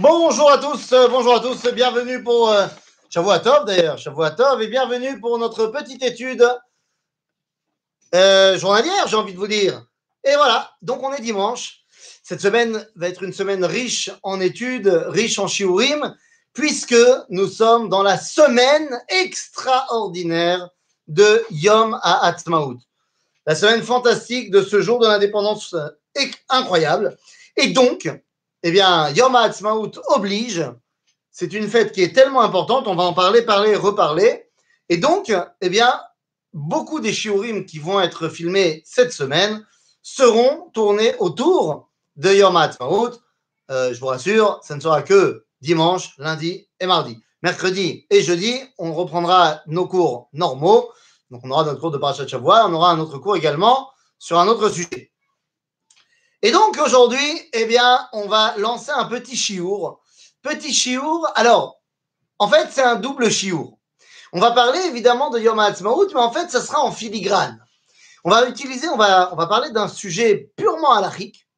Bonjour à tous, euh, bonjour à tous, bienvenue pour euh, Shavuatov d'ailleurs, Shavuatov et bienvenue pour notre petite étude euh, journalière, j'ai envie de vous dire. Et voilà, donc on est dimanche. Cette semaine va être une semaine riche en études, riche en shiurim, puisque nous sommes dans la semaine extraordinaire de Yom HaAtzmaut. La semaine fantastique de ce jour de l'indépendance euh, incroyable. Et donc, eh bien, Yom HaAtzmaut oblige. C'est une fête qui est tellement importante, on va en parler, parler, reparler. Et donc, eh bien, beaucoup des shiurim qui vont être filmés cette semaine seront tournés autour de Yom HaAtzmaut. Euh, je vous rassure, ça ne sera que dimanche, lundi et mardi. Mercredi et jeudi, on reprendra nos cours normaux. Donc, on aura notre cours de Parashat Shavua, on aura un autre cours également sur un autre sujet. Et donc, aujourd'hui, eh bien, on va lancer un petit chiour. Petit chiour, alors, en fait, c'est un double chiour. On va parler évidemment de Yom HaAtzmaut, mais en fait, ça sera en filigrane. On va utiliser, on va, parler d'un sujet purement halachique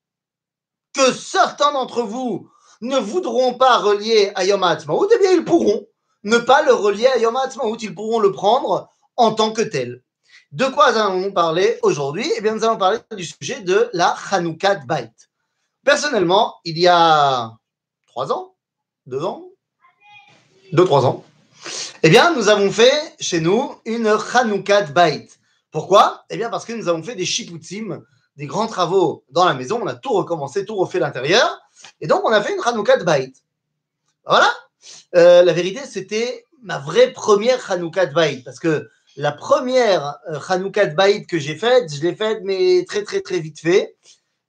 que certains d'entre vous ne voudront pas relier à Yom HaAtzmaut, eh bien, ils pourront ne pas le relier à Yom HaAtzmaut. Ils pourront le prendre en tant que tel. De quoi allons-nous parler aujourd'hui? Eh bien, nous allons parler du sujet de la Hanoukat Bait. Personnellement, il y a trois ans, deux ans, deux, trois ans, eh bien, nous avons fait chez nous une Hanoukat Bait. Pourquoi? Eh bien, parce que nous avons fait des shiputzim, des grands travaux dans la maison. On a tout recommencé, tout refait l'intérieur. Et donc, on a fait une Hanoukat Bait. Voilà. Euh, la vérité, c'était ma vraie première Hanoukat Bait. Parce que la première Hanoukat Bait que j'ai faite, je l'ai faite, mais très, très, très vite fait.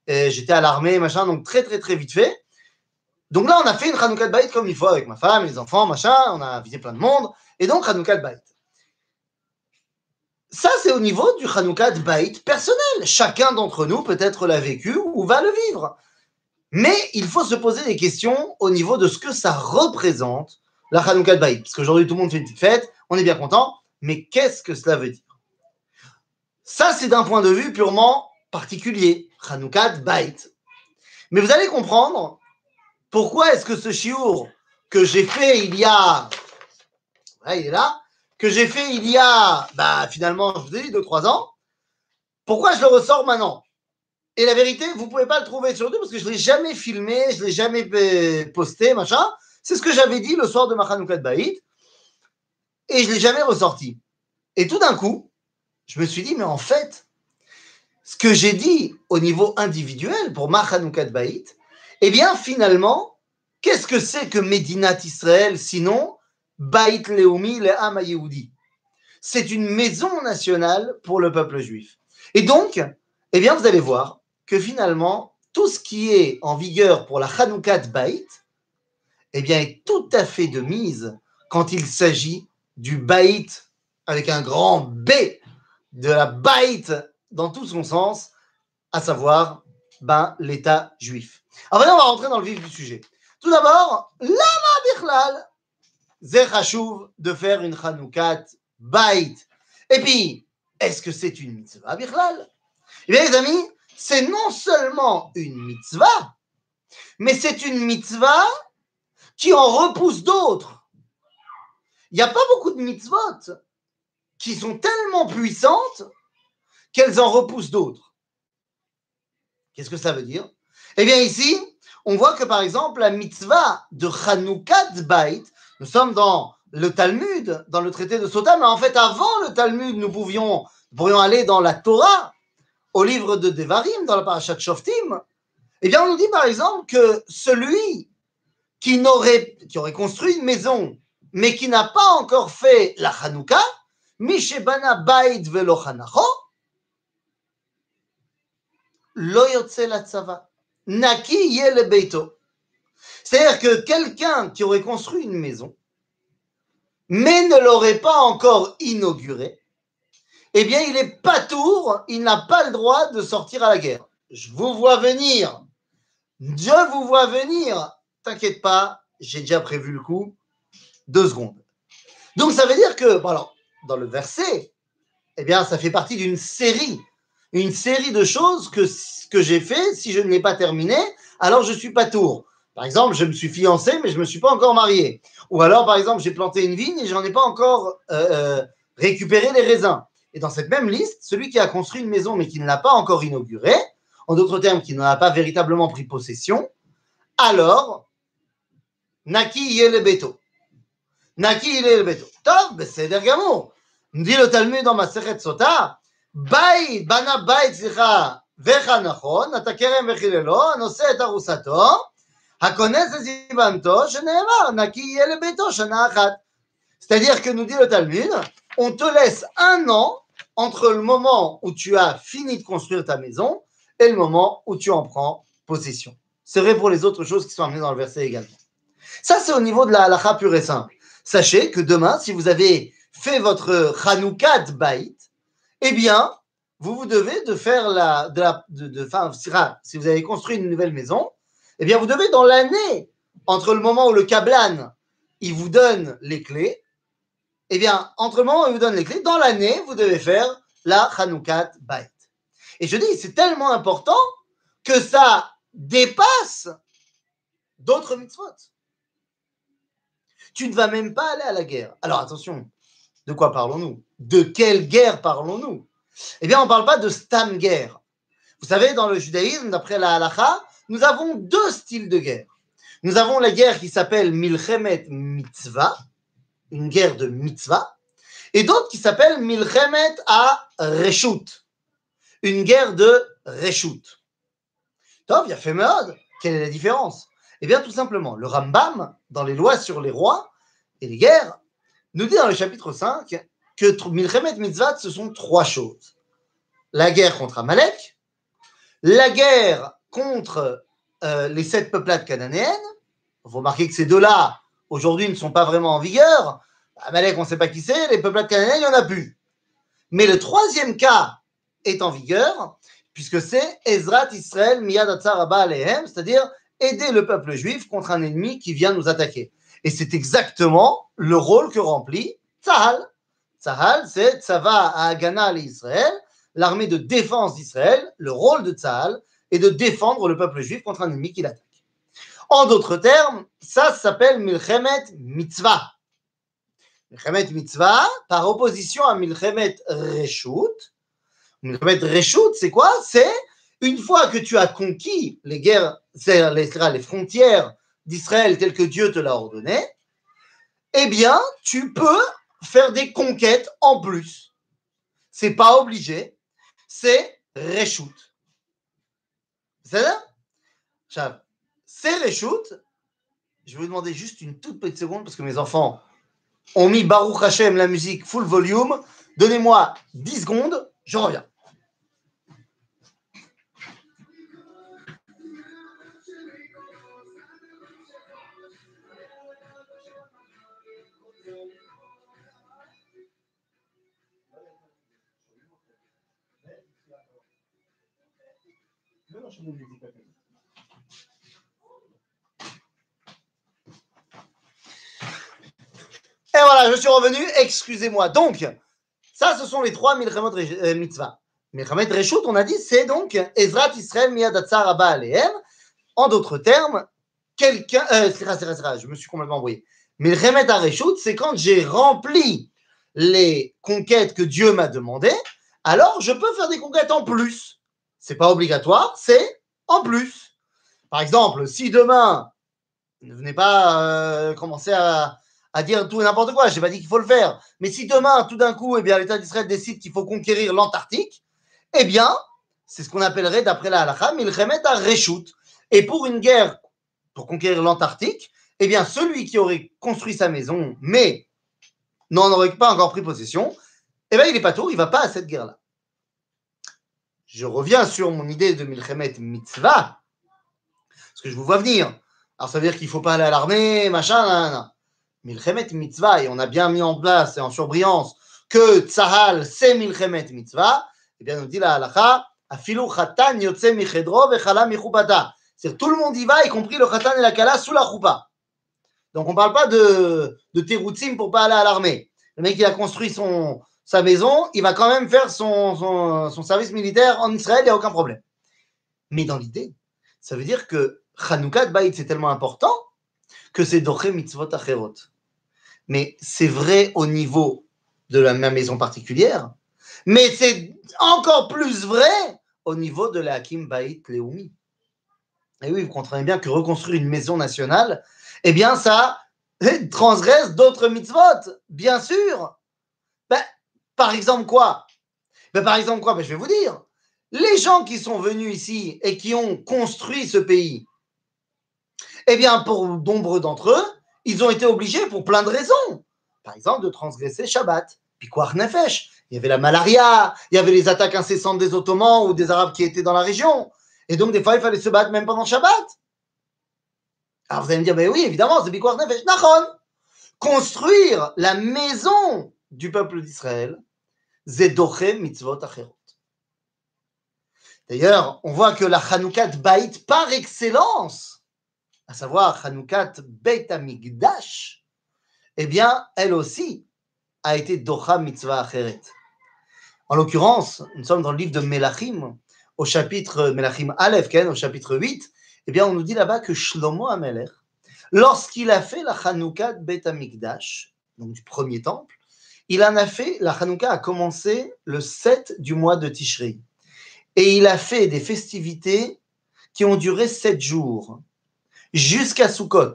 J'étais à l'armée, machin, donc très, très, très vite fait. Donc là, on a fait une Hanoukat Bait comme il faut avec ma femme, les enfants, machin. On a visité plein de monde. Et donc, Hanoukat Bait. Ça, c'est au niveau du Hanoukat Bait personnel. Chacun d'entre nous peut-être l'a vécu ou va le vivre. Mais il faut se poser des questions au niveau de ce que ça représente, la Hanoukat Bait. Parce qu'aujourd'hui, tout le monde fait une petite fête, on est bien content. Mais qu'est-ce que cela veut dire? Ça, c'est d'un point de vue purement particulier. Hanoukat Bait. Mais vous allez comprendre pourquoi est-ce que ce chiour que j'ai fait il y a. Ouais, il est là. Que j'ai fait il y a, bah, finalement, je vous ai dit, 2-3 ans. Pourquoi je le ressors maintenant? Et la vérité, vous ne pouvez pas le trouver sur YouTube parce que je ne l'ai jamais filmé, je ne l'ai jamais posté, machin. C'est ce que j'avais dit le soir de ma Hanoukat Bait. Et je ne l'ai jamais ressorti. Et tout d'un coup, je me suis dit, mais en fait, ce que j'ai dit au niveau individuel pour ma Hanoukat Bait, eh bien, finalement, qu'est-ce que c'est que Medinat Israël sinon Bait Leomi le Ham C'est une maison nationale pour le peuple juif. Et donc, eh bien, vous allez voir que finalement, tout ce qui est en vigueur pour la Hanoukat Bait, eh bien, est tout à fait de mise quand il s'agit du Bait avec un grand B, de la Bait dans tout son sens, à savoir ben, l'État juif. Alors maintenant, on va rentrer dans le vif du sujet. Tout d'abord, lama zechashuv de faire une Hanoukat Bait. Et puis, est-ce que c'est une mitzvah bichlal? Eh bien, les amis, c'est non seulement une mitzvah, mais c'est une mitzvah qui en repousse d'autres. Il n'y a pas beaucoup de mitzvot qui sont tellement puissantes qu'elles en repoussent d'autres. Qu'est-ce que ça veut dire? Eh bien, ici, on voit que par exemple, la mitzvah de Hanoukat Bait, nous sommes dans le Talmud, dans le traité de Sota, mais en fait, avant le Talmud, nous pouvions, pourrions aller dans la Torah, au livre de Devarim, dans la parashat Shoftim. Eh bien, on nous dit par exemple que celui qui, n'aurait, qui aurait construit une maison mais qui n'a pas encore fait la Hanouka, Mishebana Bait velo Hanacho, lo la. Naki yele beito. C'est-à-dire que quelqu'un qui aurait construit une maison, mais ne l'aurait pas encore inaugurée, eh bien, il est pas tour, il n'a pas le droit de sortir à la guerre. Je vous vois venir. Je vous vois venir. T'inquiète pas, j'ai déjà prévu le coup deux secondes. Donc ça veut dire que, dans le verset, eh bien, ça fait partie d'une série, une série de choses que, que j'ai fait. Si je ne l'ai pas terminé, alors je suis pas tour. Par exemple, je me suis fiancé, mais je ne me suis pas encore marié. Ou alors, par exemple, j'ai planté une vigne et je n'en ai pas encore euh, euh, récupéré les raisins. Et dans cette même liste, celui qui a construit une maison mais qui ne l'a pas encore inaugurée, en d'autres termes, qui n'en a pas véritablement pris possession, alors, Naki le Beto. Naki le Beto. Tov, בסדר גמור. dit le Talmud dans Masechet Sota, בית, בנה בית, סליחה, וחנכון, אתה כרם וחיללו, הנושא את ארוסתו, הכונס את זיבנתו, שנאמר, נקי יהיה לביתו שנה אחת. C'est-à-dire que nous dit le Talmud, on te laisse un an entre le moment où tu as fini de construire ta maison et le moment où tu en prends possession. C'est vrai pour les autres choses qui sont amenées dans le verset également. Ça, c'est au niveau de la halakha pure et simple. Sachez que demain, si vous avez fait votre Hanoukat Bait, eh bien, vous vous devez de faire la, de de, si vous avez construit une nouvelle maison, eh bien, vous devez dans l'année entre le moment où le Kablan vous donne les clés, eh bien, entre le il vous donne les clés, dans l'année, vous devez faire la Hanoukat Bait. Et je dis, c'est tellement important que ça dépasse d'autres mitzvot. Tu ne vas même pas aller à la guerre. Alors attention, de quoi parlons-nous? De quelle guerre parlons-nous? Eh bien, on ne parle pas de stam guerre. Vous savez, dans le judaïsme, d'après la halacha, nous avons deux styles de guerre. Nous avons la guerre qui s'appelle Milchemet Mitzvah, une guerre de mitzvah, et d'autres qui s'appellent Milchemet à Reshut, une guerre de Reshut. Tov, il y a fait mode. Quelle est la différence? Eh bien, tout simplement, le Rambam, dans les lois sur les rois et les guerres, nous dit dans le chapitre 5 que Milchemet Mitzvah, ce sont trois choses. La guerre contre Amalek, la guerre contre euh, les sept peuplades cananéennes. Vous remarquez que ces deux-là, aujourd'hui, ne sont pas vraiment en vigueur. Amalek, on ne sait pas qui c'est, les peuplades cananéennes, il n'y en a plus. Mais le troisième cas est en vigueur, puisque c'est Ezrat Israël Miyad Alehem, c'est-à-dire aider le peuple juif contre un ennemi qui vient nous attaquer. Et c'est exactement le rôle que remplit Tzahal. Tzahal, c'est Tzava à Agana Israël, l'armée de défense d'Israël. Le rôle de Tzahal est de défendre le peuple juif contre un ennemi qui l'attaque. En d'autres termes, ça s'appelle Milchemet Mitzvah. Milchemet Mitzvah, par opposition à Milchemet Reshut. Milchemet Reshut, c'est quoi? C'est une fois que tu as conquis les guerres, les, frontières d'Israël tel que Dieu te l'a ordonné, eh bien, tu peux faire des conquêtes en plus. C'est pas obligé, c'est reshoot. C'est ça? C'est reshoot. Je vais vous demander juste une toute petite seconde parce que mes enfants ont mis Baruch Hashem la musique full volume. Donnez-moi 10 secondes, je reviens. Et voilà, je suis revenu, excusez-moi. Donc, ça, ce sont les trois Milchamot euh, Mitzvah. Milchamot Reshut, on a dit, c'est donc Ezrat Israël Miyadatzar Abba Alehem. En d'autres termes, quelqu'un. Euh, je me suis complètement embrouillé. Milchamot Reshut, c'est quand j'ai rempli les conquêtes que Dieu m'a demandées, alors je peux faire des conquêtes en plus. C'est pas obligatoire, c'est en plus. Par exemple, si demain, ne venez pas euh, commencer à, dire tout et n'importe quoi, je n'ai pas dit qu'il faut le faire, mais si demain, tout d'un coup, eh bien, l'État d'Israël décide qu'il faut conquérir l'Antarctique, eh bien, c'est ce qu'on appellerait, d'après la halakha, remettent à Reshut. Et pour une guerre, pour conquérir l'Antarctique, eh bien, celui qui aurait construit sa maison, mais n'en aurait pas encore pris possession, eh bien, il n'est pas tour, il ne va pas à cette guerre-là je reviens sur mon idée de Milchemet Mitzvah, parce que je vous vois venir. Alors ça veut dire qu'il ne faut pas aller à l'armée, machin, nan, Milchemet Mitzvah, et on a bien mis en place et en surbrillance que Tzahal, c'est Milchemet Mitzvah, eh bien, nous dit la halacha, Afilu Chatan Yotze Michedro Vechala Michupata. C'est-à-dire tout le monde y va, y compris le Chatan et la Kala, sous la choupa. Donc on ne parle pas de, de terutzim pour pas aller à l'armée. Le mec, il a construit son, sa maison, il va quand même faire son, son, service militaire en Israël, il n'y a aucun problème. Mais dans l'idée, ça veut dire que Hanoukat Baït, c'est tellement important que c'est Doche Mitzvot Acherot. Mais c'est vrai au niveau de la, ma maison particulière, mais c'est encore plus vrai au niveau de la Hakim Baït Leoumi. Et oui, vous comprenez bien que reconstruire une maison nationale, eh bien, ça transgresse d'autres mitzvot, bien sûr. Ben, par exemple, quoi? Ben, Par exemple, quoi? Ben, Je vais vous dire. Les gens qui sont venus ici et qui ont construit ce pays, eh bien, pour nombre d'entre eux, ils ont été obligés pour plein de raisons. Par exemple, de transgresser Shabbat. Quoi, Nefesh Il y avait la malaria, il y avait les attaques incessantes des Ottomans ou des Arabes qui étaient dans la région. Et donc, des fois, il fallait se battre même pendant Shabbat. Alors, vous allez me dire, mais oui, évidemment, c'est Nefesh. Nachon Construire la maison du peuple d'Israël, Zedoche Mitzvot Acherot. D'ailleurs, on voit que la Hanoukat Baït par excellence, à savoir Hanoukat Beit Amigdash, eh bien, elle aussi a été Docha Mitzvah Acheret. En l'occurrence, nous sommes dans le livre de Melachim, au chapitre Melachim Aleph, au chapitre 8, eh bien, on nous dit là-bas que Shlomo Amelech, lorsqu'il a fait la Hanoukat Beit Amigdash, donc du premier temple, il en a fait, la Hanouka a commencé le 7 du mois de Tishri. Et il a fait des festivités qui ont duré 7 jours, jusqu'à Sukkot.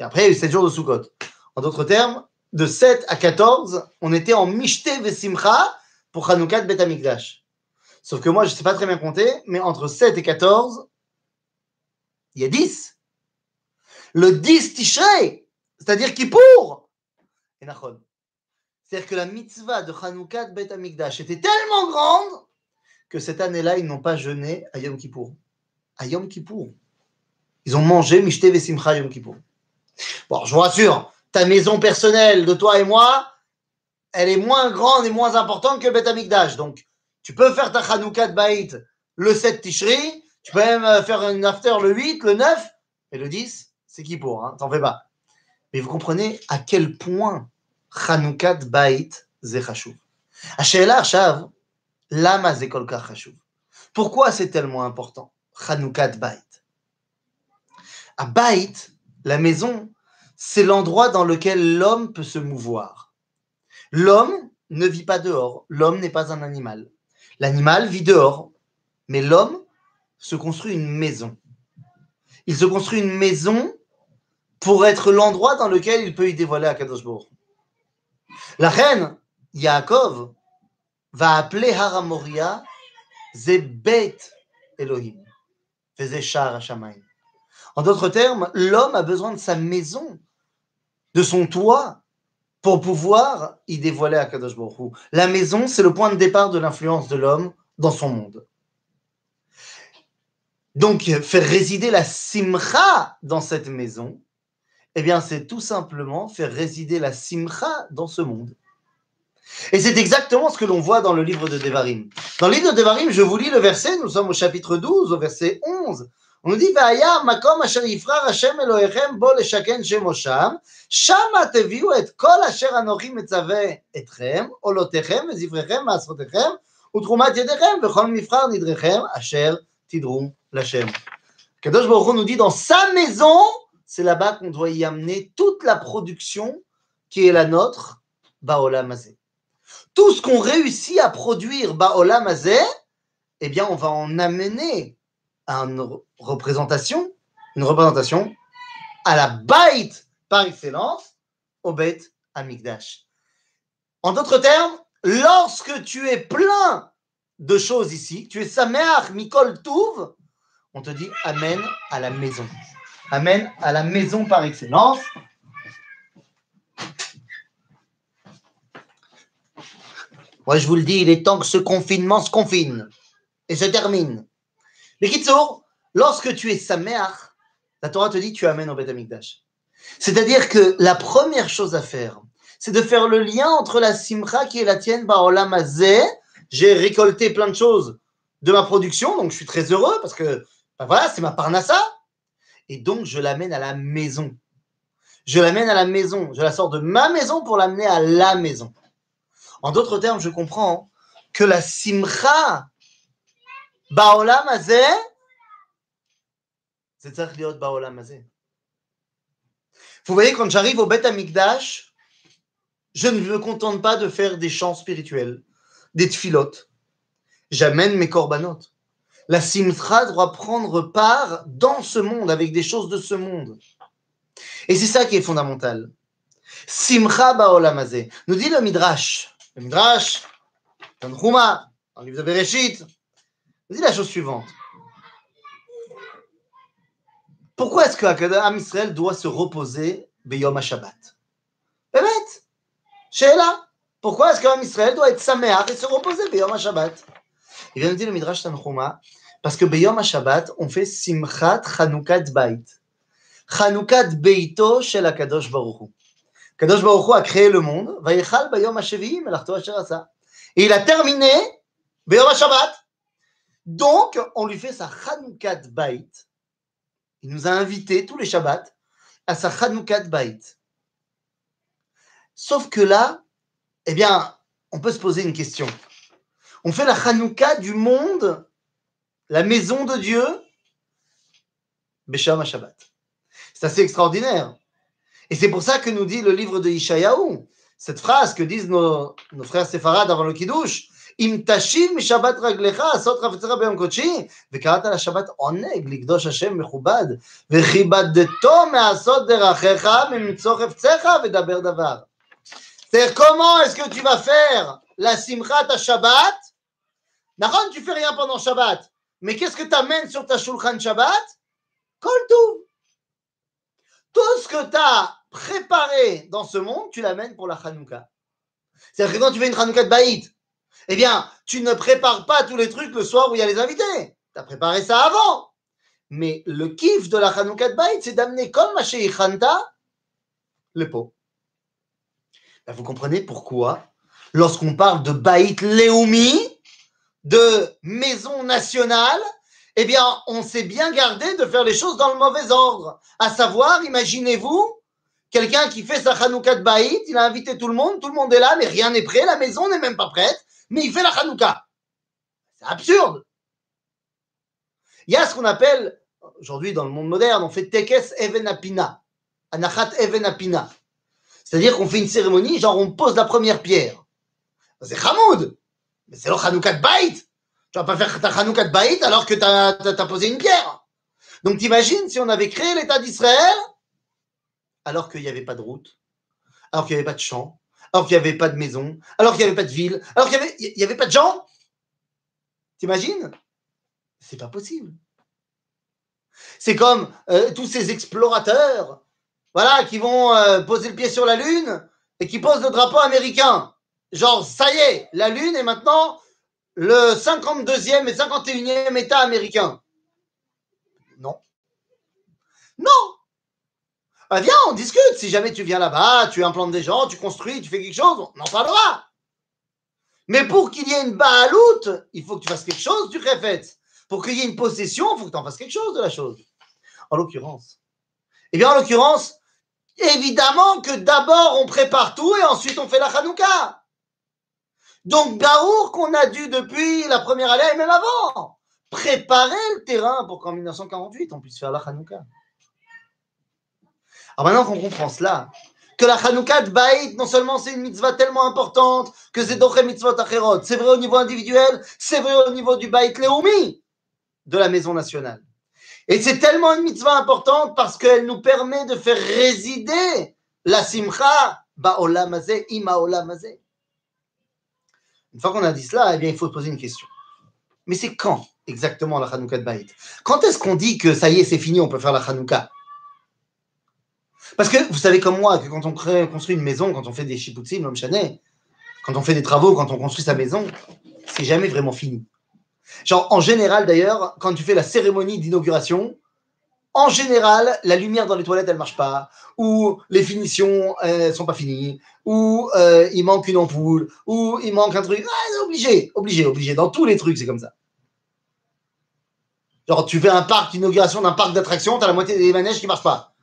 Et après, il y a eu 7 jours de Sukkot. En d'autres termes, de 7 à 14, on était en Mishte Vesimcha pour Hanouka Bet Amikdash. Sauf que moi, je ne sais pas très bien compter, mais entre 7 et 14, il y a 10. Le 10 Tishrei, c'est-à-dire Kippour, et Nachon. C'est-à-dire que la mitzvah de Hanouka Bet Amikdash était tellement grande que cette année-là, ils n'ont pas jeûné à Yom Kippour. À Yom Kippour. Ils ont mangé Mishte Vesimcha Yom Kippour. Bon, je vous rassure, ta maison personnelle de toi et moi, elle est moins grande et moins importante que Bet Amikdash. Donc, tu peux faire ta Hanouka Baït le 7 Tishri, tu peux même euh, faire une after le 8, le 9, et le 10, c'est qui pour, hein, t'en fais pas. Mais vous comprenez à quel point Hanoukat Baït Zechashuv. Ashela Achav, lama Zekol Chashuv. Pourquoi c'est tellement important? Hanoukat Baït. À Baït, la maison, c'est l'endroit dans lequel l'homme peut se mouvoir. L'homme ne vit pas dehors, l'homme n'est pas un animal. L'animal vit dehors, mais l'homme se construit une maison. Il se construit une maison pour être l'endroit dans lequel il peut y dévoiler à Kadosh La reine Yaakov va appeler Haramoria Zebet Elohim, En d'autres termes, l'homme a besoin de sa maison de son toit pour pouvoir y dévoiler à Kadosh La maison, c'est le point de départ de l'influence de l'homme dans son monde. Donc, faire résider la simcha dans cette maison, eh bien, c'est tout simplement faire résider la simcha dans ce monde. Et c'est exactement ce que l'on voit dans le livre de Devarim. Dans le livre de Devarim, je vous lis le verset, nous sommes au chapitre 12, au verset 11. On nous dit, Vaya makom asher yifrar Hashem Elohechem bo leshaken shemosham, shama teviu et kol asher anochi metzave etchem, olotechem, vezivrechem, maasrotechem, utrumat yedechem, vechol mifrar nidrechem, asher tidrum lachem. Kadosh Baruch nous dit, dans sa maison, c'est là-bas qu'on doit y amener toute la production qui est la nôtre, Baola Mazé. Tout ce qu'on réussit à produire Baola Mazé, eh bien, on va en amener une représentation, une représentation à la Baït par excellence, au Beit Amikdash. En d'autres termes, lorsque tu es plein de choses ici, tu es Sameach Mikol Touv, on te dit Amen à la maison. Amen à la maison par excellence. Moi, je vous le dis, il est temps que ce confinement se confine et se termine. Mais Kitsour, lorsque tu es sa mère, la Torah te dit tu amènes au Beth Amikdash. C'est-à-dire que la première chose à faire, c'est de faire le lien entre la simcha qui est la tienne, Baolam J'ai récolté plein de choses de ma production, donc je suis très heureux parce que ben voilà, c'est ma parnassa. Et donc je l'amène à la maison. Je l'amène à la maison. Je la sors de ma maison pour l'amener à la maison. En d'autres termes, je comprends que la simcha Baolam Azeh, C'est Baolam Vous voyez, quand j'arrive au Beth Amikdash, je ne me contente pas de faire des chants spirituels, des tfilotes. J'amène mes corbanotes. La simtra doit prendre part dans ce monde, avec des choses de ce monde. Et c'est ça qui est fondamental. Simcha ba'olamazé. Nous dit le Midrash. Le Midrash, dans le livre de Bereshit, nous dit la chose suivante. Pourquoi est-ce que Am Israël doit se reposer Beyom HaShabbat? Bémet Sheila Pourquoi est-ce qu'Am Israël doit être saméach et se reposer Beyom HaShabbat? Il vient de dire le Midrash Tanchuma, parce que Beyom HaShabbat, on fait Simchat Chanoukat Bait. Chanoukat Beito Shel HaKadosh Baruch Hu. Kadosh Baruch Hu a créé le monde, Vayechal Bayom HaShevi'im Asher Et il a terminé Beyom HaShabbat. Donc, on lui fait sa Chanoukat Bait, il nous a invités tous les Shabbats à sa Hanoukat Bait. Sauf que là, eh bien, on peut se poser une question. On fait la Hanouka du monde, la maison de Dieu, Besham Shabbat. C'est assez extraordinaire. Et c'est pour ça que nous dit le livre de Ishayahu, cette phrase que disent nos, nos frères séfarades avant le Kiddush, אם תשיב משבת רגליך, עשות חפצך ביום קודשי, וקראת לשבת עונג, לקדוש השם מכובד, וכיבדתו מעשות דרכיך, ממצוא חפציך ודבר דבר. C'est-à-dire, comment est-ce que tu vas faire la simchat à Shabbat D'accord, tu fais rien pendant Shabbat. Mais qu'est-ce que tu amènes sur ta shulchan Shabbat? Kol tout. Tout ce que tu as préparé dans ce monde, tu l'amènes pour la Hanouka. C'est-à-dire que quand tu fais une Hanouka de Baït, eh bien, tu ne prépares pas tous les trucs le soir où il y a les invités. Tu as préparé ça avant. Mais le kiff de la Hanouka de Baït, c'est d'amener comme chez Khanta le pot. Ben, vous comprenez pourquoi, lorsqu'on parle de Baït Léoumi, de maison nationale, eh bien, on s'est bien gardé de faire les choses dans le mauvais ordre. À savoir, imaginez-vous, quelqu'un qui fait sa Hanouka de Baït, il a invité tout le monde, tout le monde est là, mais rien n'est prêt, la maison n'est même pas prête mais il fait la Hanouka. C'est absurde. Il y a ce qu'on appelle, aujourd'hui dans le monde moderne, on fait Tekes Evenapina, Anachat Evenapina. C'est-à-dire qu'on fait une cérémonie, genre on pose la première pierre. C'est Hamoud, mais c'est le Hanouka de Baït. Tu vas pas faire ta Hanouka de Baït alors que tu as, posé une pierre. Donc t'imagines si on avait créé l'État d'Israël alors qu'il n'y avait pas de route, alors qu'il n'y avait pas de champ, alors qu'il n'y avait pas de maison, alors qu'il n'y avait pas de ville, alors qu'il n'y avait pas de gens. T'imagines? C'est pas possible. C'est comme euh, tous ces explorateurs, voilà, qui vont euh, poser le pied sur la Lune et qui posent le drapeau américain. Genre, ça y est, la Lune est maintenant le 52e et 51e État américain. Non. Non bah, viens, on discute. Si jamais tu viens là-bas, tu implantes des gens, tu construis, tu fais quelque chose, on en parlera. Mais pour qu'il y ait une baaloute, il faut que tu fasses quelque chose du refet. Pour qu'il y ait une possession, il faut que tu en fasses quelque chose de la chose. En l'occurrence. Eh bien, en l'occurrence, évidemment que d'abord on prépare tout et ensuite on fait la Hanouka. Donc, Barour qu'on a dû depuis la première année même avant, préparer le terrain pour qu'en 1948 on puisse faire la Hanouka. Alors maintenant qu'on comprend cela, que la Hanouka de Baït, non seulement c'est une mitzvah tellement importante que c'est d'autres mitzvot acherot, c'est vrai au niveau individuel, c'est vrai au niveau du Baït Leoumi, de la maison nationale. Et c'est tellement une mitzvah importante parce qu'elle nous permet de faire résider la simcha ba'olam hazeh, Une fois qu'on a dit cela, eh bien, il faut se poser une question. Mais c'est quand exactement la Hanouka de Baït Quand est-ce qu'on dit que ça y est, c'est fini, on peut faire la Hanouka? Parce que vous savez comme moi que quand on construit une maison, quand on fait des chipoutsim, l'homme chanet, quand on fait des travaux, quand on construit sa maison, c'est jamais vraiment fini. Genre, en général d'ailleurs, quand tu fais la cérémonie d'inauguration, en général, la lumière dans les toilettes, elle marche pas, ou les finitions ne sont pas finies, ou euh, il manque une ampoule, ou il manque un truc. Ah, obligé, obligé, obligé. Dans tous les trucs, c'est comme ça. Genre, tu fais un parc d'inauguration d'un parc d'attractions, tu as la moitié des manèges qui marchent pas.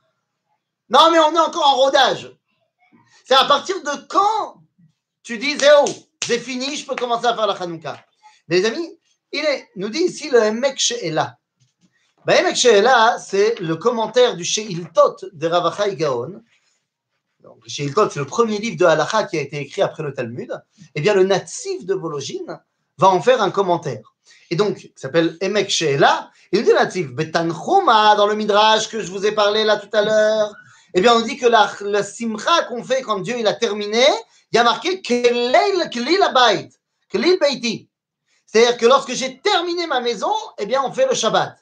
Non, mais on est encore en rodage. C'est à partir de quand tu dis, Zéo, c'est fini, je peux commencer à faire la Hanouka. Les amis, il est, nous dit ici le mec est là. Baemek Sheela, c'est le commentaire du Sheiltot de Ravachai Gaon. Donc, Sheiltot, c'est le premier livre de Halacha qui a été écrit après le Talmud. Eh bien, le natif de Vologine va en faire un commentaire. Et donc, il s'appelle Emek Sheela. Il dit natif, Betanchuma, dans le Midrash que je vous ai parlé là tout à l'heure. Eh bien, on dit que la, la simcha qu'on fait quand Dieu il a terminé, il y a marqué Kelil Abayit, Kelil Beiti. C'est-à-dire que lorsque j'ai terminé ma maison, eh bien, on fait le Shabbat.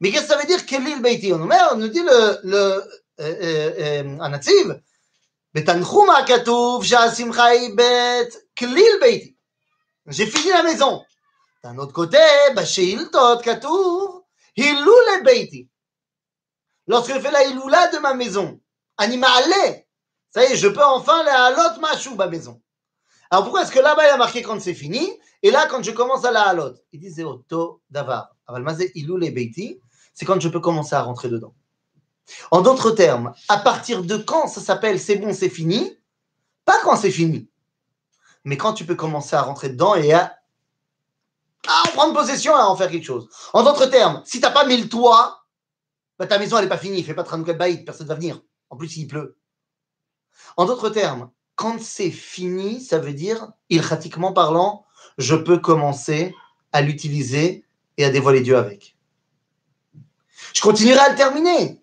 Mais qu'est-ce que ça veut dire Kelil Beiti? On nous dit le, le euh, Simcha Bet, Kelil Beiti. J'ai fini la maison. D'un autre côté, chez Hiltot Katuv, Hilule Beiti. Lorsque la Hilula de ma maison, Animale, ça y est, je peux enfin la halot machou, ma maison. Alors pourquoi est-ce que là-bas il a marqué quand c'est fini? Et là quand je commence à la halot Il dit c'est auto davar. Ilule Beiti, c'est quand je peux commencer à rentrer dedans. En d'autres termes, à partir de quand ça s'appelle c'est bon, c'est fini Pas quand c'est fini, mais quand tu peux commencer à rentrer dedans et à à en prendre possession à en faire quelque chose. En d'autres termes, si tu n'as pas mis le toit, bah, ta maison, elle n'est pas finie. Fais pas de baït, personne ne va venir. En plus, il pleut. En d'autres termes, quand c'est fini, ça veut dire, ilchatiquement parlant, je peux commencer à l'utiliser et à dévoiler Dieu avec. Je continuerai à le terminer.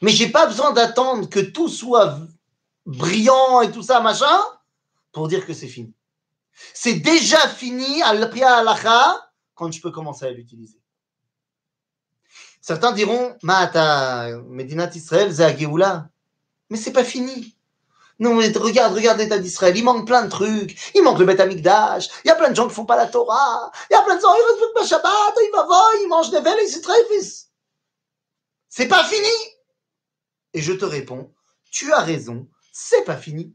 Mais j'ai pas besoin d'attendre que tout soit brillant et tout ça, machin, pour dire que c'est fini. C'est déjà fini à l'alacha quand je peux commencer à l'utiliser. Certains diront, Mata, Medinat Israël, Géoula. Mais c'est pas fini. Non, mais regarde, regarde l'État d'Israël, il manque plein de trucs. Il manque le Beth Amikdash. Il y a plein de gens qui font pas la Torah. Il y a plein de gens, qui respectent pas Shabbat, ils voir, ils mangent des c'est très fils. C'est pas fini. Et je te réponds, tu as raison, c'est pas fini.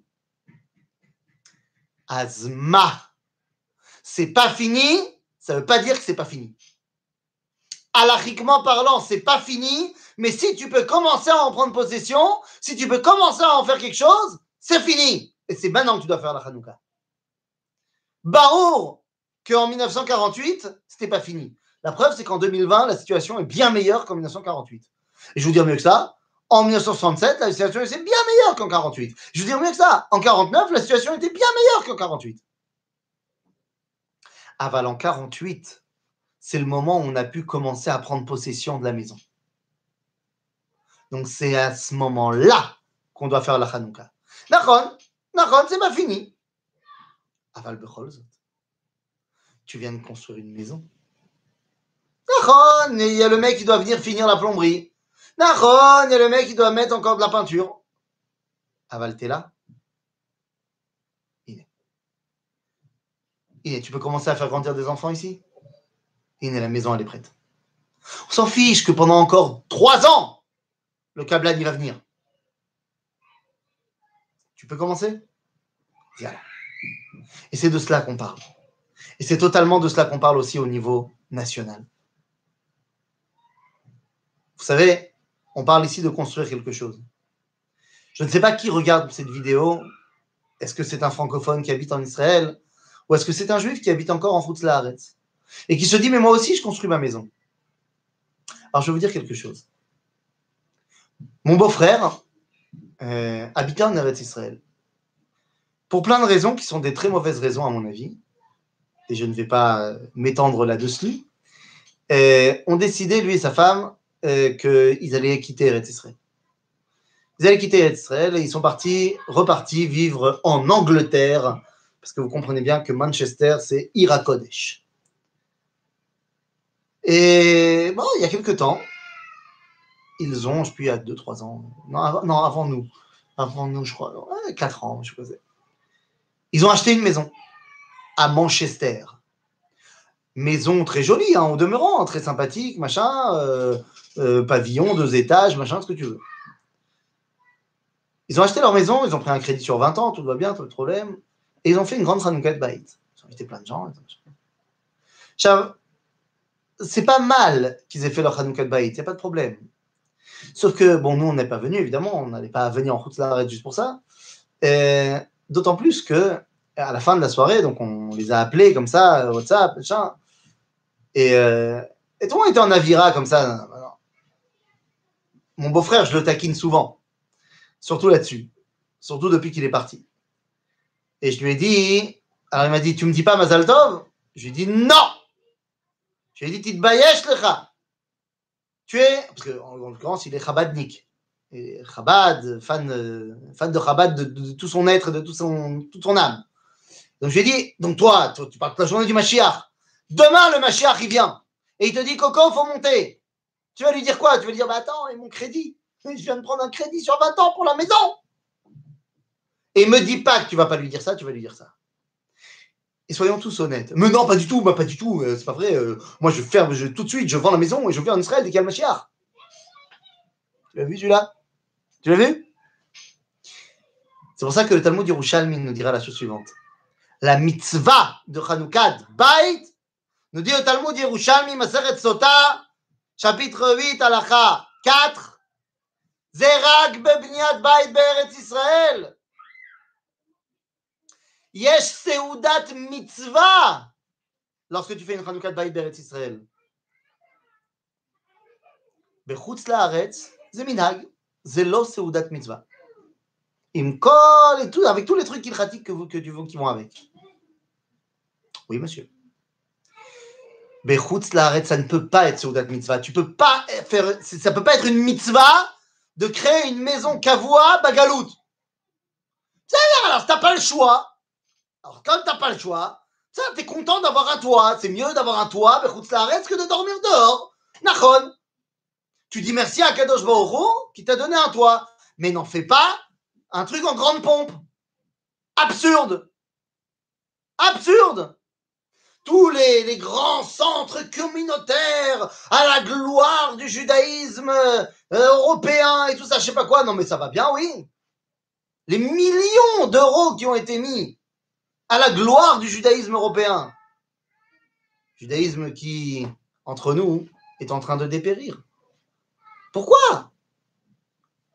Azma. C'est pas fini, ça veut pas dire que c'est pas fini. Alachiquement parlant, c'est pas fini, mais si tu peux commencer à en prendre possession, si tu peux commencer à en faire quelque chose, c'est fini. Et c'est maintenant que tu dois faire la Hanouka. Barour, qu'en 1948, c'était pas fini. La preuve, c'est qu'en 2020, la situation est bien meilleure qu'en 1948. Et je vous dis mieux que ça, en 1967, la situation était bien meilleure qu'en 48. Je veux dire mieux que ça. En 49, la situation était bien meilleure qu'en 48. Aval en 48, c'est le moment où on a pu commencer à prendre possession de la maison. Donc c'est à ce moment-là qu'on doit faire la Hanouka. Nachon, Nachon, c'est pas fini. Aval Becholzot, tu viens de construire une maison. Nachon, il y a le mec qui doit venir finir la plomberie. Nahon, il y a le mec qui doit mettre encore de la peinture. Aval, t'es là Il tu peux commencer à faire grandir des enfants ici? Est la maison, elle est prête. On s'en fiche que pendant encore trois ans, le câblage, il va venir. Tu peux commencer? Voilà. Et c'est de cela qu'on parle. Et c'est totalement de cela qu'on parle aussi au niveau national. Vous savez, on parle ici de construire quelque chose. Je ne sais pas qui regarde cette vidéo. Est-ce que c'est un francophone qui habite en Israël ou est-ce que c'est un juif qui habite encore en Laaretz et qui se dit mais moi aussi je construis ma maison. Alors je vais vous dire quelque chose. Mon beau-frère euh, habitait en Eretz Israël. Pour plein de raisons qui sont des très mauvaises raisons à mon avis, et je ne vais pas m'étendre là-dessus, euh, ont décidé, lui et sa femme, euh, qu'ils allaient quitter Eretz. Ils allaient quitter Eretz et ils sont partis, repartis vivre en Angleterre, parce que vous comprenez bien que Manchester, c'est Irakodesh. Et bon, il y a quelques temps, ils ont, je plus, il y a 2-3 ans, non avant, nous, avant nous, je crois, 4 ans, je sais Ils ont acheté une maison à Manchester maison très jolie, en hein, au demeurant, très sympathique, machin, euh, euh, pavillon, deux étages, machin, ce que tu veux. Ils ont acheté leur maison, ils ont pris un crédit sur 20 ans, tout va bien, pas de problème. Et ils ont fait une grande Hanouka de Ils ont invité plein de gens. C'est pas mal qu'ils aient fait leur Hanouka de il n'y a pas de problème. Sauf que, bon, nous, on n'est pas venus, évidemment, on n'allait pas venir en route l'arrêt juste pour ça. D'autant plus que, à la fin de la soirée, donc on les a appelés comme ça, WhatsApp, machin. Et euh, Et tout le monde était en Avira comme ça. Mon beau-frère, je le taquine souvent. Surtout là-dessus. Surtout depuis qu'il est parti. Et je lui ai dit, alors il m'a dit, tu me dis pas Mazal Tov? Je lui ai dit non Je lui ai dit, Titbayesh lecha Tu es, parce qu'en en, l'occurrence, il est Chabadnik. Et fan, euh, fan de Chabad de, tout son être, de tout son, toute son âme. Donc je lui ai dit, donc toi, tu parles de la journée du Mashiach. Demain, le Mashiach, il vient. Et il te dit, Coco, faut monter. Tu vas lui dire quoi? Tu vas lui dire, bah attends, et mon crédit? Je viens de prendre un crédit sur 20 ans pour la maison. Et me dis pas que tu vas pas lui dire ça, tu vas lui dire ça. Et soyons tous honnêtes. Mais non, pas du tout, bah, pas du tout, euh, c'est pas vrai. Euh, moi, je ferme je, tout de suite, je vends la maison et je viens en Israël dès qu'il y a. Tu l'as vu celui-là? Tu l'as vu? C'est pour ça que le Talmud Yerushalmi nous dira la chose suivante. La mitzvah de Hanoukat Bait nous dit au Talmud Yerushalmi Maseret Sota, chapitre 8, halacha 4, Zerak bebniat Bait be'eretz Israël. Yesh seudat mitzvah lorsque tu fais une Hanoukat Bait be'eretz Israël. בחוץ לארץ זה מנהג, זה לא סעודת מצווה. עם כל, avec tous les trucs ilchatiques que, que tu veux, qui vont avec. Oui, monsieur. Ça ne peut pas être Seudat Mitzvah. Tu peux pas faire, ça peut pas être une mitzvah de créer une maison kavua bagalout. Alors, t'as pas le choix. Alors, comme t'as pas le choix, ça, t'es content d'avoir un toit. C'est mieux d'avoir un toit, Bechutz que de dormir dehors. Nachon. Tu dis merci à Kadosh qui t'a donné un toit. Mais n'en fais pas un truc en grande pompe. Absurde. Absurde tous les, grands centres communautaires à la gloire du judaïsme euh, européen et tout ça, je sais pas quoi. Non, mais ça va bien, oui. Les millions d'euros qui ont été mis à la gloire du judaïsme européen. Judaïsme qui, entre nous, est en train de dépérir. Pourquoi?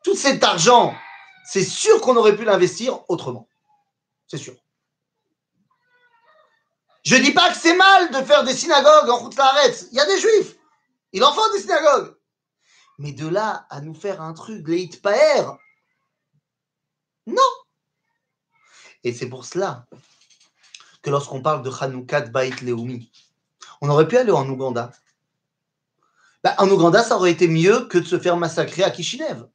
Tout cet argent, c'est sûr qu'on aurait pu l'investir autrement. C'est sûr. Je dis pas que c'est mal de faire des synagogues en route. Il y a des juifs. Il en faut des synagogues. Mais de là à nous faire un truc, leit paer, non. Et c'est pour cela que lorsqu'on parle de Hanoukat Bait Leumi, on aurait pu aller en Ouganda. Bah, en Ouganda, ça aurait été mieux que de se faire massacrer à Kishinev.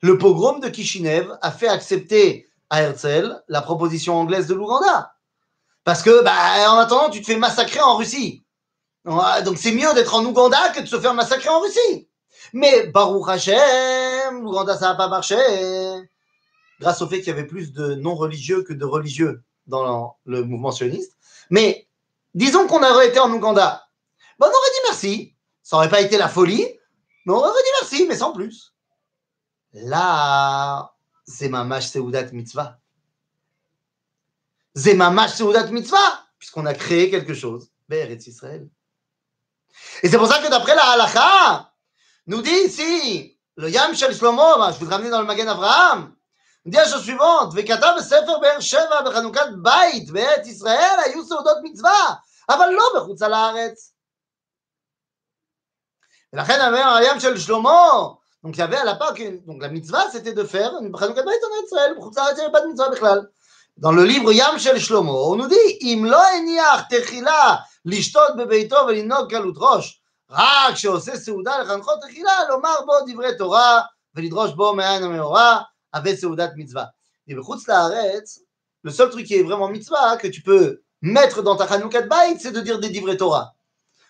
Le pogrom de Kishinev a fait accepter à Herzl la proposition anglaise de l'Ouganda. Parce que, bah, en attendant, tu te fais massacrer en Russie. Donc, c'est mieux d'être en Ouganda que de se faire massacrer en Russie. Mais, Baruch Hashem, l'Ouganda, ça n'a pas marché. Grâce au fait qu'il y avait plus de non-religieux que de religieux dans le mouvement sioniste. Mais, disons qu'on aurait été en Ouganda. Bon, on aurait dit merci. Ça n'aurait pas été la folie, on aurait dit merci, mais sans plus. Là, c'est ma mâche Mitzvah. Zemamash Seudat Mitzvah, puisqu'on a créé quelque chose. Béretz Israël. Et c'est pour ça que d'après la halakha, nous dit ici, le Yam Shel Shlomo, je vous ramener dans le Magen Abraham, nous dit la chose suivante, וכתב בספר באר שבע בחנוכת בית בארץ ישראל היו סעודות מצווה, אבל לא מחוץ על הארץ. ולכן אומר הים של שלמה, donc il y avait à la part, donc la mitzvah c'était de faire une חנוכת בית en Israël, בחוץ לארץ il n'y avait pas de mitzvah בכלל. Dans le livre Yam Shel Shlomo, on nous dit Im lo eniach techila lishtot bebeito velinog kalut rosh. רק שעושה סעודה לחנכות תחילה, לומר בו דברי תורה ולדרוש בו מעין המאורע, avec סעודת מצווה. Et בחוץ לארץ, le seul truc qui est vraiment mitzvah, que tu peux mettre dans ta Hanoukat Bait, c'est de dire des divrei Torah.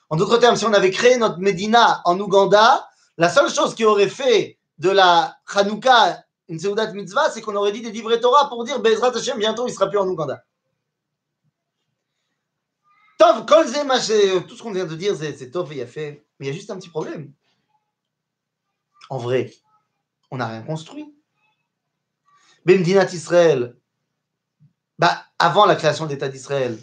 En d'autres termes, si on avait créé notre Médina en Ouganda, la seule chose qui aurait fait de la Hanouka une Seudat Mitzvah, c'est qu'on aurait dit des livrets Torah pour dire Bezrat Hashem, bientôt il sera plus en Ouganda. Tov, tout ce qu'on vient de dire, c'est Tov et fait. Mais il y a juste un petit problème. En vrai, on n'a rien construit. Bemdinat Israël, bah, avant la création de l'État d'Israël,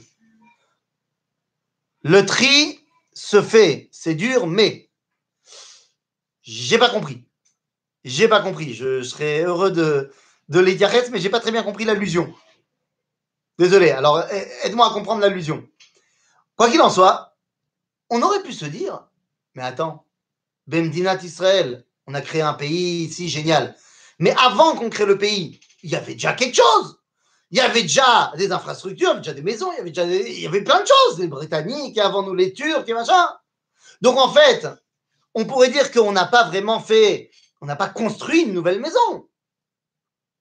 le tri se fait, c'est dur, mais j'ai pas compris. J'ai pas compris. Je serais heureux de, de les dire, mais j'ai pas très bien compris l'allusion. Désolé. Alors, aide-moi à comprendre l'allusion. Quoi qu'il en soit, on aurait pu se dire, mais attends, Bemdinat Israël, on a créé un pays ici génial. Mais avant qu'on crée le pays, il y avait déjà quelque chose. Il y avait déjà des infrastructures, il y avait déjà des maisons, il y avait déjà il y avait plein de choses. Les Britanniques, avant nous les Turcs et machin. Donc en fait, on pourrait dire qu'on n'a pas vraiment fait, on n'a pas construit une nouvelle maison.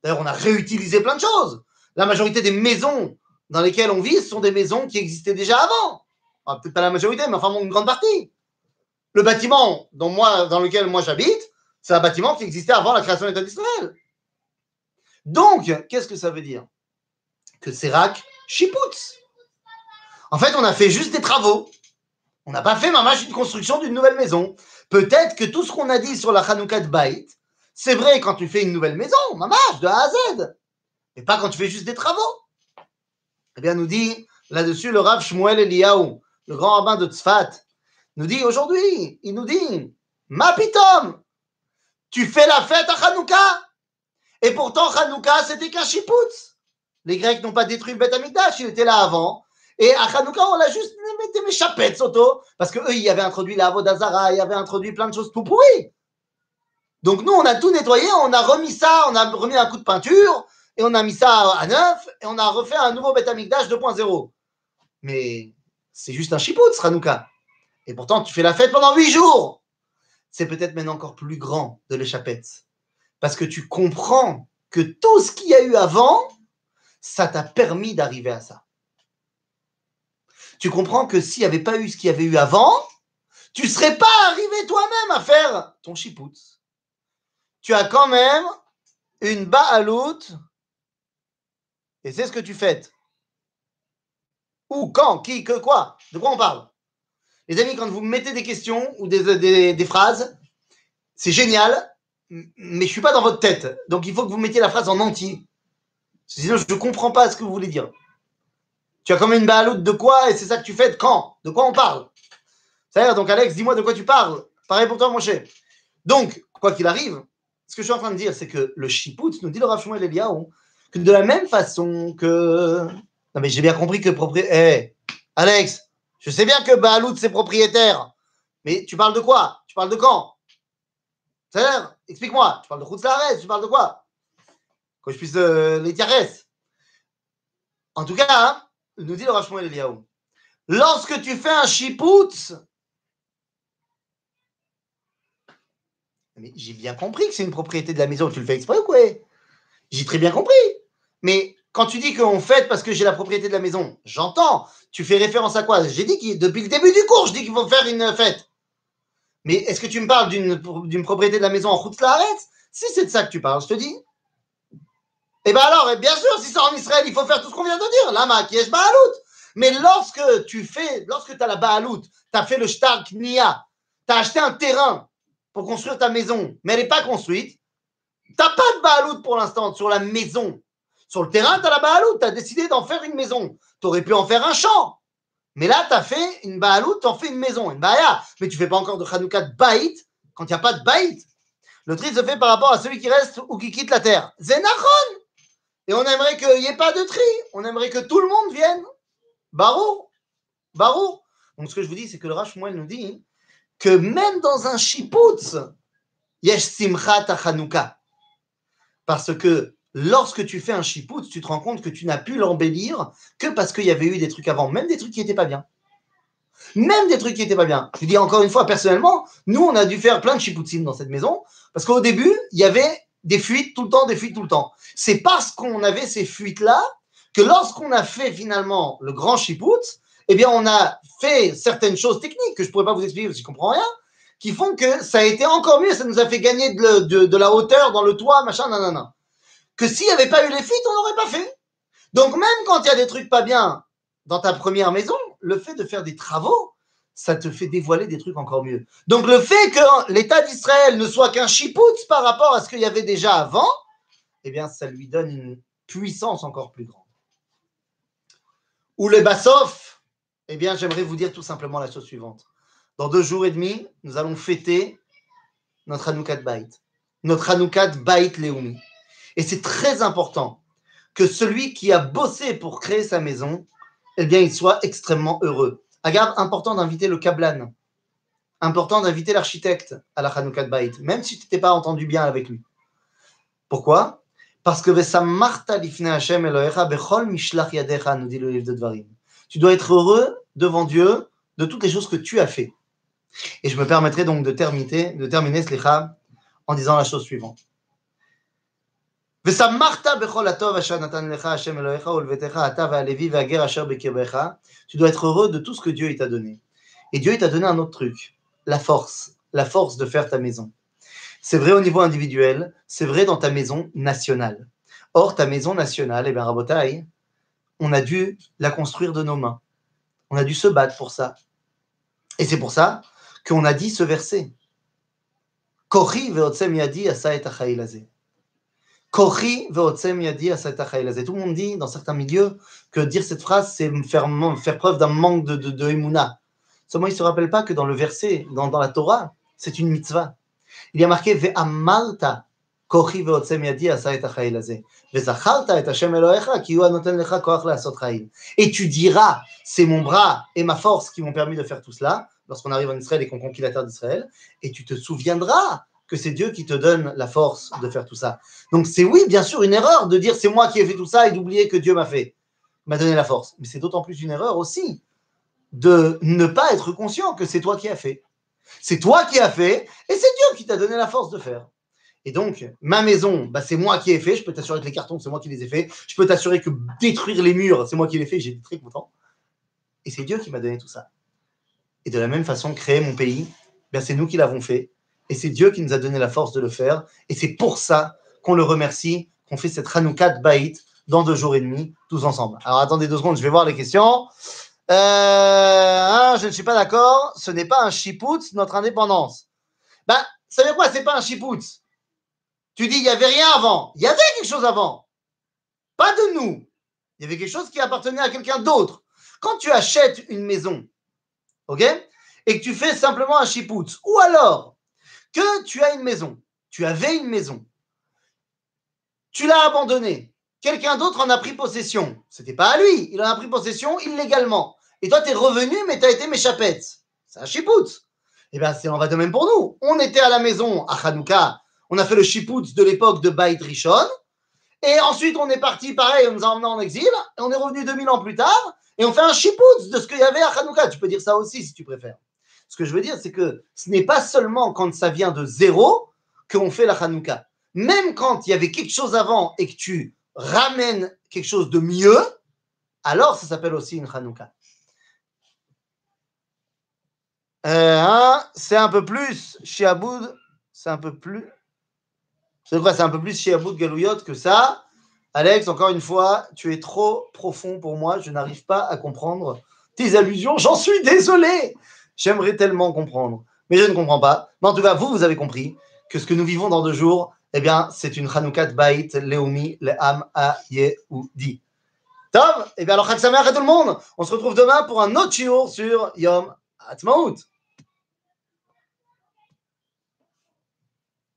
D'ailleurs, on a réutilisé plein de choses. La majorité des maisons dans lesquelles on vit sont des maisons qui existaient déjà avant. Peut-être pas la majorité, mais enfin une grande partie. Le bâtiment dans, lequel moi j'habite, c'est un bâtiment qui existait avant la création de l'État d'Israël. Donc, qu'est-ce que ça veut dire? Que c'est Rak Chiputz. En fait, on a fait juste des travaux. On n'a pas fait, mamash, une construction d'une nouvelle maison. Peut-être que tout ce qu'on a dit sur la Hanouka de Baït, c'est vrai quand tu fais une nouvelle maison, mamash, de A à Z. Mais pas quand tu fais juste des travaux. Eh bien, nous dit là-dessus le Rav Shmuel Eliyahu, le grand rabbin de Tzfat, nous dit aujourd'hui, il nous dit, ma pitom, tu fais la fête à Hanouka Et pourtant, Hanouka, c'était qu'un. Les Grecs n'ont pas détruit Beth Amikdash, il était là avant. Et à Hanouka, on l'a juste mis chapettes, Soto, parce qu'eux, ils avaient introduit la Vodazara, ils avaient introduit plein de choses tout pourries. Donc nous, on a tout nettoyé, on a remis ça, on a remis un coup de peinture, et on a mis ça à neuf, et on a refait un nouveau Beth Amikdash 2.0. Mais c'est juste un chiputz, Hanouka. Et pourtant, tu fais la fête pendant huit jours. C'est peut-être même encore plus grand de l'échappette. Parce que tu comprends que tout ce qu'il y a eu avant, ça t'a permis d'arriver à ça. Tu comprends que s'il n'y avait pas eu ce qu'il y avait eu avant, tu ne serais pas arrivé toi-même à faire ton chiputz. Tu as quand même une baalout et c'est ce que tu fais. Où, quand, qui, que, quoi De quoi on parle? Les amis, quand vous mettez des questions ou des, phrases, c'est génial, mais je ne suis pas dans votre tête. Donc il faut que vous mettiez la phrase en entier. Sinon, je ne comprends pas ce que vous voulez dire. Tu as même une baloute de quoi et c'est ça que tu fais de quand De quoi on parle? Ça donc Alex, dis-moi de quoi tu parles. Pareil pour toi, mon cher. Donc, quoi qu'il arrive, ce que je suis en train de dire, c'est que le Chiput, nous dit le Rav et Eliaou, que de la même façon que non, mais j'ai bien compris que propriétaire. Eh, Alex, je sais bien que Baalout, c'est propriétaire. Mais tu parles de quoi? Tu parles de quand? C'est-à-dire, explique-moi. Tu parles de Routzlares Tu parles de quoi? Que je puisse euh, les tiares. En tout cas, hein, nous dit le Eliaou. Lorsque tu fais un chiputz, mais j'ai bien compris que c'est une propriété de la maison. Tu le fais exprès ou quoi? J'ai très bien compris. Mais quand tu dis qu'on fête parce que j'ai la propriété de la maison, j'entends. Tu fais référence à quoi? J'ai dit que depuis le début du cours, je dis qu'il faut faire une fête. Mais est-ce que tu me parles d'une propriété de la maison en arrête Si c'est de ça que tu parles, je te dis. Eh bien alors, eh bien sûr, si c'est en Israël, il faut faire tout ce qu'on vient de dire. Lama, qui est Baalout. Mais lorsque tu fais, lorsque tu as la Baalout, tu as fait le Shtar Knia, tu as acheté un terrain pour construire ta maison, mais elle n'est pas construite, tu n'as pas de Baalout pour l'instant sur la maison. Sur le terrain, tu as la Baalout, tu as décidé d'en faire une maison. Tu aurais pu en faire un champ. Mais là, tu as fait une Baalout, tu en fais une maison, une Baïa. Mais tu fais pas encore de Hanouka de Baït quand il n'y a pas de Baït. Le tri se fait par rapport à celui qui reste ou qui quitte la terre. Zénachon Et on aimerait qu'il n'y ait pas de tri. On aimerait que tout le monde vienne. Barou. Barou. Donc ce que je vous dis, c'est que le Rachmoel nous dit que même dans un Shiputz, Yesh Simchat Hanouka. Parce que lorsque tu fais un chipout, tu te rends compte que tu n'as pu l'embellir que parce qu'il y avait eu des trucs avant, même des trucs qui n'étaient pas bien. Même des trucs qui n'étaient pas bien. Je dis encore une fois, personnellement, nous, on a dû faire plein de chipoutines dans cette maison, parce qu'au début, il y avait des fuites tout le temps, des fuites tout le temps. C'est parce qu'on avait ces fuites-là que lorsqu'on a fait finalement le grand chipout, eh bien, on a fait certaines choses techniques que je ne pourrais pas vous expliquer parce que je comprends rien, qui font que ça a été encore mieux, ça nous a fait gagner de, de la hauteur dans le toit, machin, nanana que s'il n'y avait pas eu les fuites, on n'aurait pas fait. Donc même quand il y a des trucs pas bien dans ta première maison, le fait de faire des travaux, ça te fait dévoiler des trucs encore mieux. Donc le fait que l'État d'Israël ne soit qu'un chipoutz par rapport à ce qu'il y avait déjà avant, eh bien ça lui donne une puissance encore plus grande. Ou le Bassof, eh bien j'aimerais vous dire tout simplement la chose suivante. Dans deux jours et demi, nous allons fêter notre Hanoukat Bait, notre Hanoukat Bait Leumi. Et c'est très important que celui qui a bossé pour créer sa maison, eh bien, il soit extrêmement heureux. Agarde, important d'inviter le Kablan. Important d'inviter l'architecte à la Hanouka Bait, même si tu t'es pas entendu bien avec lui. Pourquoi? Parce que nous dit le livre de Dvarim. Tu dois être heureux devant Dieu de toutes les choses que tu as fait. Et je me permettrai donc de terminer, de terminer en disant la chose suivante. Tu dois être heureux de tout ce que Dieu t'a donné. Et Dieu t'a donné un autre truc, la force, la force de faire ta maison. C'est vrai au niveau individuel, c'est vrai dans ta maison nationale. Or, ta maison nationale, eh bien, Rabotai, on a dû la construire de nos mains. On a dû se battre pour ça. Et c'est pour ça qu'on a dit ce verset. Tout le monde dit, dans certains milieux, que dire cette phrase, c'est faire, faire preuve d'un manque de, de, de Seulement, il ne se rappelle pas que dans le verset, dans, dans la Torah, c'est une mitzvah. Il y a marqué Ve'amalta kochi yadi et et ki hu anoten lecha koach la'asot chayim. Et tu diras, c'est mon bras et ma force qui m'ont permis de faire tout cela, lorsqu'on arrive en Israël et qu'on conquit la terre d'Israël, et tu te souviendras c'est Dieu qui te donne la force de faire tout ça. Donc c'est oui, bien sûr, une erreur de dire c'est moi qui ai fait tout ça et d'oublier que Dieu m'a fait, m'a donné la force. Mais c'est d'autant plus une erreur aussi de ne pas être conscient que c'est toi qui as fait. C'est toi qui as fait et c'est Dieu qui t'a donné la force de faire. Et donc, ma maison, bah, c'est moi qui ai fait. Je peux t'assurer que les cartons, c'est moi qui les ai fait. Je peux t'assurer que détruire les murs, c'est moi qui les ai fait. J'ai très content. Et c'est Dieu qui m'a donné tout ça. Et de la même façon, créer mon pays, ben, c'est nous qui l'avons fait. Et c'est Dieu qui nous a donné la force de le faire. Et c'est pour ça qu'on le remercie, qu'on fait cette Hanoukat Baït dans deux jours et demi, tous ensemble. Alors attendez deux secondes, je vais voir les questions. Euh, je ne suis pas d'accord, ce n'est pas un chipout, notre indépendance. Ben, dire quoi, c'est pas un chipout Tu dis, il n'y avait rien avant. Il y avait quelque chose avant. Pas de nous. Il y avait quelque chose qui appartenait à quelqu'un d'autre. Quand tu achètes une maison, ok, et que tu fais simplement un chipout, ou alors que tu as une maison, tu avais une maison, tu l'as abandonnée, quelqu'un d'autre en a pris possession. C'était pas à lui, il en a pris possession illégalement. Et toi, tu es revenu, mais tu as été méchapette. C'est un chipout. Eh bien, c'est en va de même pour nous. On était à la maison à Hanouka, on a fait le chipout de l'époque de Baït Rishon, et ensuite on est parti, pareil, on nous a emmenés en exil, et on est revenu 2000 ans plus tard, et on fait un chipout de ce qu'il y avait à Hanouka. Tu peux dire ça aussi si tu préfères. Ce que je veux dire, c'est que ce n'est pas seulement quand ça vient de zéro qu'on fait la Hanouka. Même quand il y avait quelque chose avant et que tu ramènes quelque chose de mieux, alors ça s'appelle aussi une Hanouka. Euh, c'est un peu plus Shiaboud, c'est un peu plus. C'est quoi C'est un peu plus Shiaboud Galouyot que ça. Alex, encore une fois, tu es trop profond pour moi. Je n'arrive pas à comprendre tes allusions. J'en suis désolé. J'aimerais tellement comprendre, mais je ne comprends pas. Mais en tout cas, vous, vous avez compris que ce que nous vivons dans deux jours, eh bien, c'est une Hanoukat Bait Leomi Le'am Yehudi. Top Eh bien, alors, Chag à tout le monde On se retrouve demain pour un autre jour sur Yom Ha'atzmaut.